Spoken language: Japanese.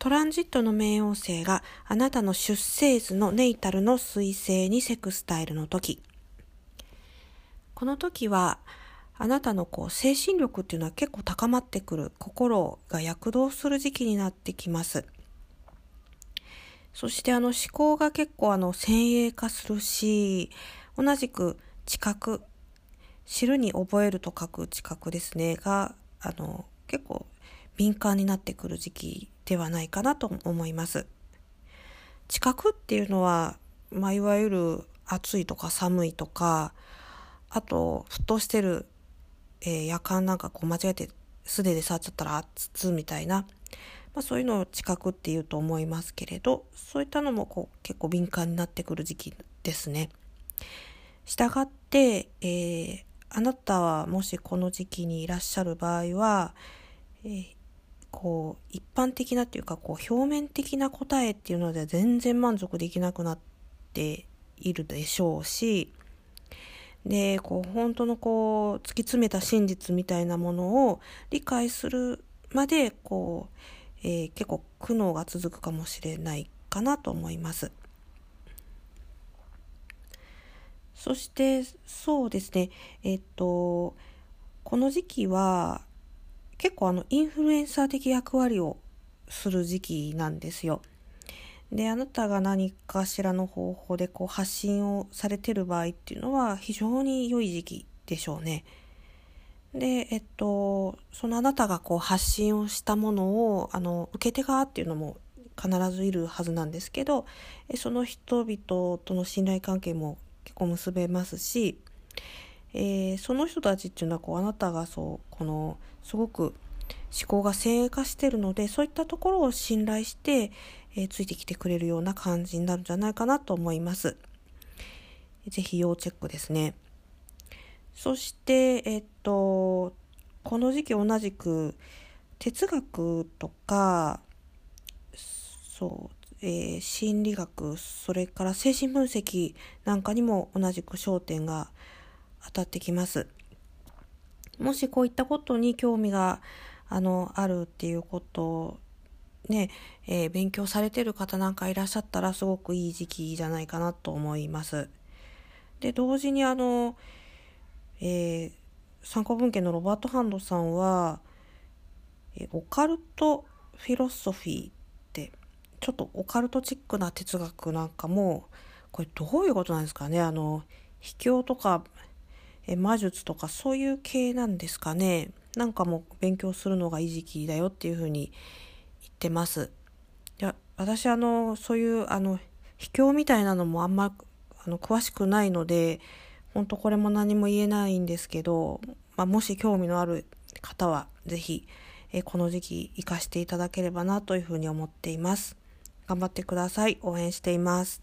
トランジットの冥王星があなたの出生図のネイタルの彗星にセクスタイルの時。この時は、あなたのこう精神力っていうのは結構高まってくる、心が躍動する時期になってきます。そしてあの思考が結構あの先鋭化するし、同じく知覚、知るに覚えると書く知覚ですね、が、あの、結構敏感になってくる時期ではないかなと思います。知覚っていうのは、まあ、いわゆる暑いとか寒いとか、あと、沸騰してる、えー、夜間なんかこう間違えて素手で触っちゃったら熱みたいな、まあ、そういうのを知覚っていうと思いますけれど、そういったのもこう結構敏感になってくる時期ですね。したがって、えー、あなたはもしこの時期にいらっしゃる場合は、えー、こう一般的なっていうかこう表面的な答えっていうのでは全然満足できなくなっているでしょうしでこう本当のこう突き詰めた真実みたいなものを理解するまでこう、えー、結構苦悩が続くかもしれないかなと思います。そしてそうですねえっとこの時期は結構あのインフルエンサー的役割をする時期なんですよ。であなたが何かしらの方法でこう発信をされてる場合っていうのは非常に良い時期でしょうね。でえっとそのあなたがこう発信をしたものをあの受け手側っていうのも必ずいるはずなんですけどその人々との信頼関係も結構結べますしえー、その人たちっていうのはこうあなたがそうこのすごく思考が先鋭化してるのでそういったところを信頼して、えー、ついてきてくれるような感じになるんじゃないかなと思います。ぜひ要チェックですね。そして、えっと、この時期同じく哲学とか、そう、えー、心理学、それから精神分析なんかにも同じく焦点が当たってきます。もしこういったことに興味があのあるっていうことをね、えー、勉強されてる方なんかいらっしゃったらすごくいい時期じゃないかなと思います。で同時にあの、えー、参考文献のロバート・ハンドさんは、えー、オカルトフィロソフィーってちょっとオカルトチックな哲学なんかもこれどういうことなんですかね？あの秘境とかえ魔術とかそういう系なんですかね？なんかもう勉強するのがいい時期だよっていうふうに言ってます。いや私あのそういうあの秘境みたいなのもあんまあの詳しくないので本当これも何も言えないんですけど、まあ、もし興味のある方は是非えこの時期活かしていただければなというふうに思っています。頑張ってください。応援しています。